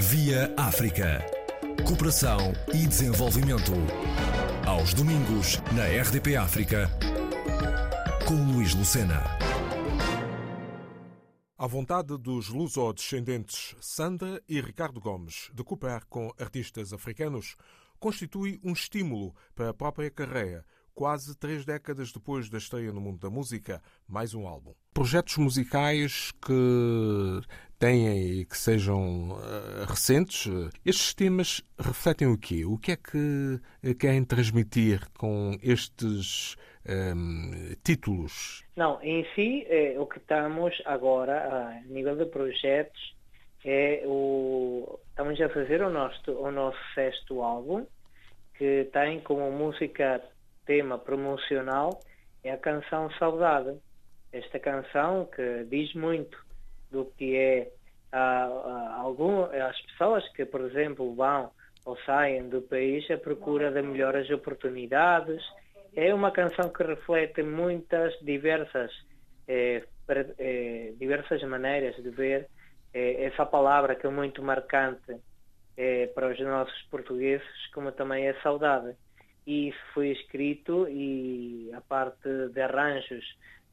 Via África. Cooperação e desenvolvimento. Aos domingos, na RDP África, com Luís Lucena. À vontade dos luso-descendentes Sanda e Ricardo Gomes de cooperar com artistas africanos constitui um estímulo para a própria carreira, quase três décadas depois da estreia no mundo da música, mais um álbum. Projetos musicais que têm e que sejam uh, recentes, estes temas refletem o quê? O que é que querem transmitir com estes um, ehm, títulos? Não, em si, o que estamos agora, a nível de projetos, é o, estamos a fazer o nosso, o nosso sexto álbum, que tem como música tema promocional é a canção Saudade. Esta canção que diz muito do que é a, a, algum, as pessoas que, por exemplo, vão ou saem do país à procura de melhores oportunidades. É uma canção que reflete muitas diversas, eh, eh, diversas maneiras de ver eh, essa palavra que é muito marcante eh, para os nossos portugueses, como também é saudade e foi escrito e a parte de arranjos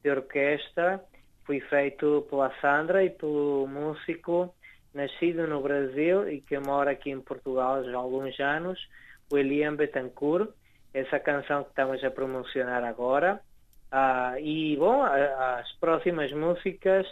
de orquestra foi feito pela Sandra e pelo músico nascido no Brasil e que mora aqui em Portugal já há alguns anos, o Elian Betancourt, essa canção que estamos a promocionar agora. Ah, e, bom, as próximas músicas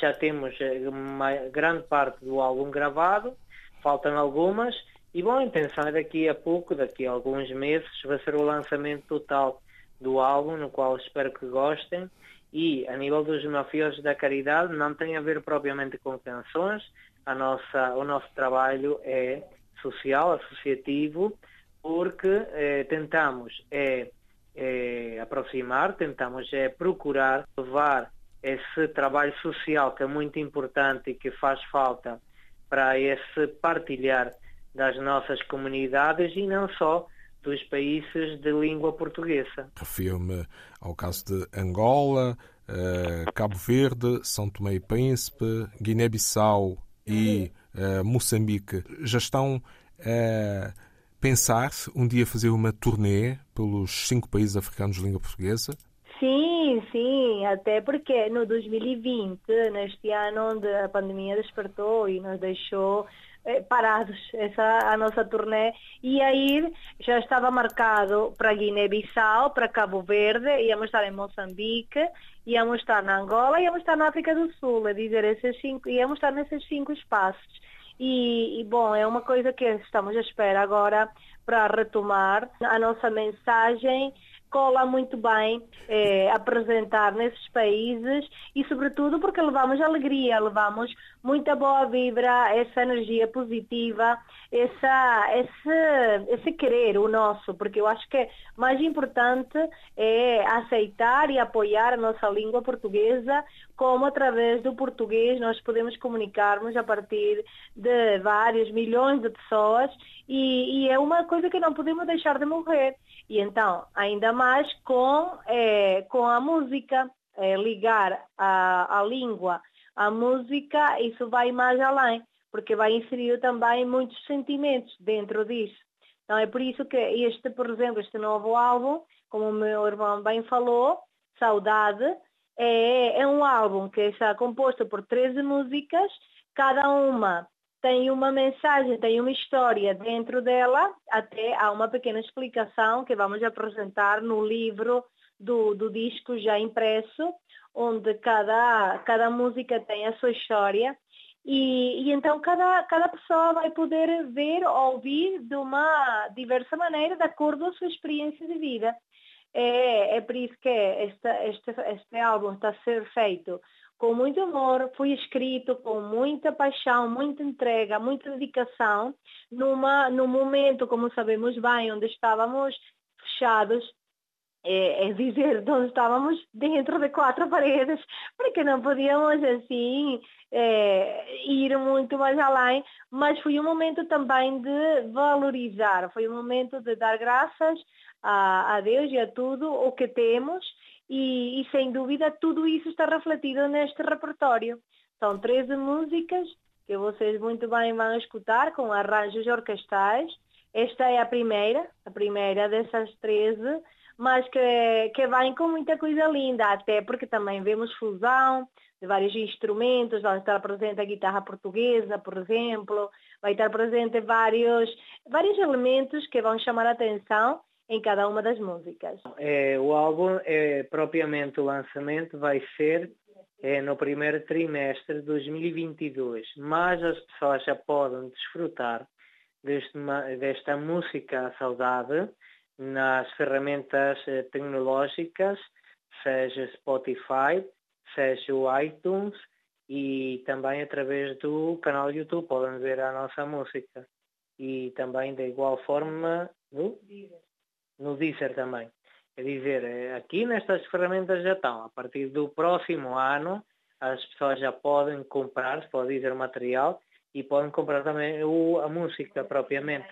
já temos uma grande parte do álbum gravado, faltam algumas, e bom, a intenção é daqui a pouco, daqui a alguns meses, vai ser o lançamento total do álbum, no qual espero que gostem. E a nível dos mafiosos da caridade, não tem a ver propriamente com canções, a nossa, o nosso trabalho é social, associativo, porque eh, tentamos é, é, aproximar, tentamos é, procurar levar esse trabalho social que é muito importante e que faz falta para esse partilhar das nossas comunidades e não só dos países de língua portuguesa. Refiro-me ao caso de Angola, uh, Cabo Verde, São Tomé e Príncipe, Guiné-Bissau e uh, Moçambique. Já estão a pensar um dia fazer uma turnê pelos cinco países africanos de língua portuguesa? Sim, sim, até porque no 2020, neste ano onde a pandemia despertou e nos deixou eh, parados essa a nossa turnê e aí já estava marcado para Guiné-Bissau, para Cabo Verde, íamos estar em Moçambique, íamos estar na Angola, íamos estar na África do Sul, a dizer esses cinco, íamos estar nesses cinco espaços. E, e, bom, é uma coisa que estamos à espera agora para retomar a nossa mensagem cola muito bem eh, apresentar nesses países e sobretudo porque levamos alegria, levamos muita boa vibra, essa energia positiva, essa, esse, esse querer, o nosso, porque eu acho que mais importante é aceitar e apoiar a nossa língua portuguesa, como através do português nós podemos comunicarmos a partir de vários milhões de pessoas e, e é uma coisa que não podemos deixar de morrer. E então, ainda mais com, é, com a música, é, ligar a, a língua à música, isso vai mais além, porque vai inserir também muitos sentimentos dentro disso. Então é por isso que este, por exemplo, este novo álbum, como o meu irmão bem falou, Saudade, é, é um álbum que está composto por 13 músicas, cada uma tem uma mensagem, tem uma história dentro dela, até há uma pequena explicação que vamos apresentar no livro do, do disco já impresso, onde cada, cada música tem a sua história. E, e, então cada, cada pessoa vai poder ver ou ouvir de uma diversa maneira, de acordo com a sua experiência de vida. É, é por isso que este, este, este álbum está a ser feito com muito amor, foi escrito com muita paixão, muita entrega, muita dedicação, numa, num momento, como sabemos bem, onde estávamos fechados, é, é dizer, onde estávamos dentro de quatro paredes, porque não podíamos assim é, ir muito mais além, mas foi um momento também de valorizar, foi um momento de dar graças a, a Deus e a tudo o que temos e, e, sem dúvida tudo isso está refletido neste repertório. São 13 músicas que vocês muito bem vão escutar com arranjos orquestrais. Esta é a primeira, a primeira dessas 13, mas que, que vem com muita coisa linda, até porque também vemos fusão de vários instrumentos, vai estar presente a guitarra portuguesa, por exemplo, vai estar presente vários, vários elementos que vão chamar a atenção em cada uma das músicas. É, o álbum, é, propriamente o lançamento, vai ser é, no primeiro trimestre de 2022, mas as pessoas já podem desfrutar deste, desta música saudade nas ferramentas eh, tecnológicas, seja Spotify, seja o iTunes e também através do canal YouTube podem ver a nossa música. E também de igual forma no, no Deezer também. É dizer, eh, aqui nestas ferramentas já estão. A partir do próximo ano as pessoas já podem comprar, pode dizer material e podem comprar também o, a música propriamente.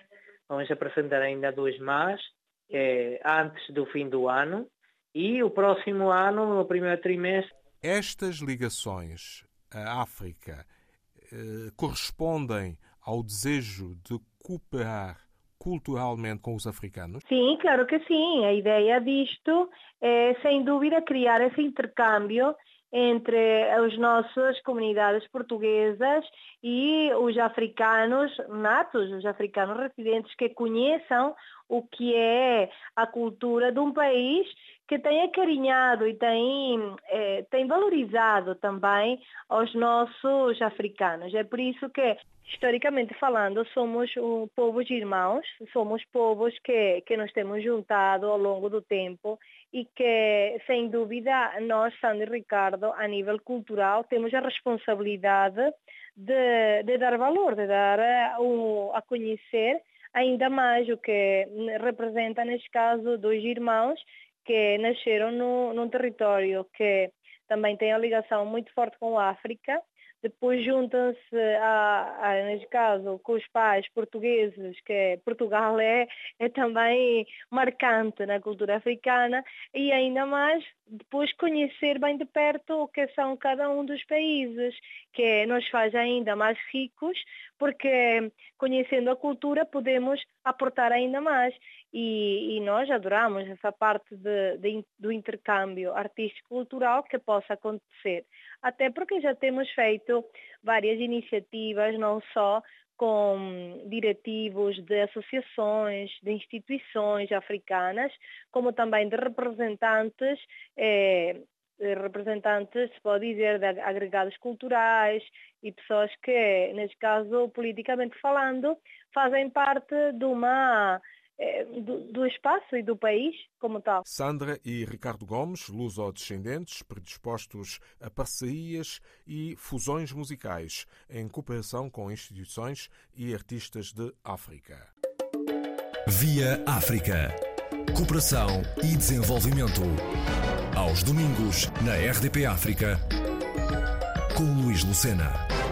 Vamos apresentar ainda duas mais é, antes do fim do ano e o próximo ano, no primeiro trimestre. Estas ligações à África eh, correspondem ao desejo de cooperar culturalmente com os africanos? Sim, claro que sim. A ideia disto é, sem dúvida, criar esse intercâmbio entre as nossas comunidades portuguesas e os africanos natos, os africanos residentes que conheçam o que é a cultura de um país que tem acarinhado e tem, eh, tem valorizado também os nossos africanos. É por isso que, historicamente falando, somos povos irmãos, somos povos que, que nos temos juntado ao longo do tempo e que, sem dúvida, nós, Sandro e Ricardo, a nível cultural, temos a responsabilidade de, de dar valor, de dar uh, a conhecer ainda mais o que representa, neste caso, dois irmãos que nasceram no, num território que também tem a ligação muito forte com a África depois juntam-se, a, a, neste caso, com os pais portugueses, que Portugal é, é também marcante na cultura africana, e ainda mais depois conhecer bem de perto o que são cada um dos países, que nos faz ainda mais ricos, porque conhecendo a cultura podemos aportar ainda mais. E, e nós adoramos essa parte de, de, do intercâmbio artístico-cultural que possa acontecer. Até porque já temos feito várias iniciativas, não só com diretivos de associações, de instituições africanas, como também de representantes, eh, representantes, se pode dizer, de agregados culturais e pessoas que, neste caso, politicamente falando, fazem parte de uma do, do, espaço e do país como tal. Sandra e Ricardo Gomes, luso-descendentes, predispostos a parcerias e fusões musicais em cooperação com instituições e artistas de África. Via África. Cooperação e desenvolvimento. Aos domingos, na RDP África, com Luís Lucena.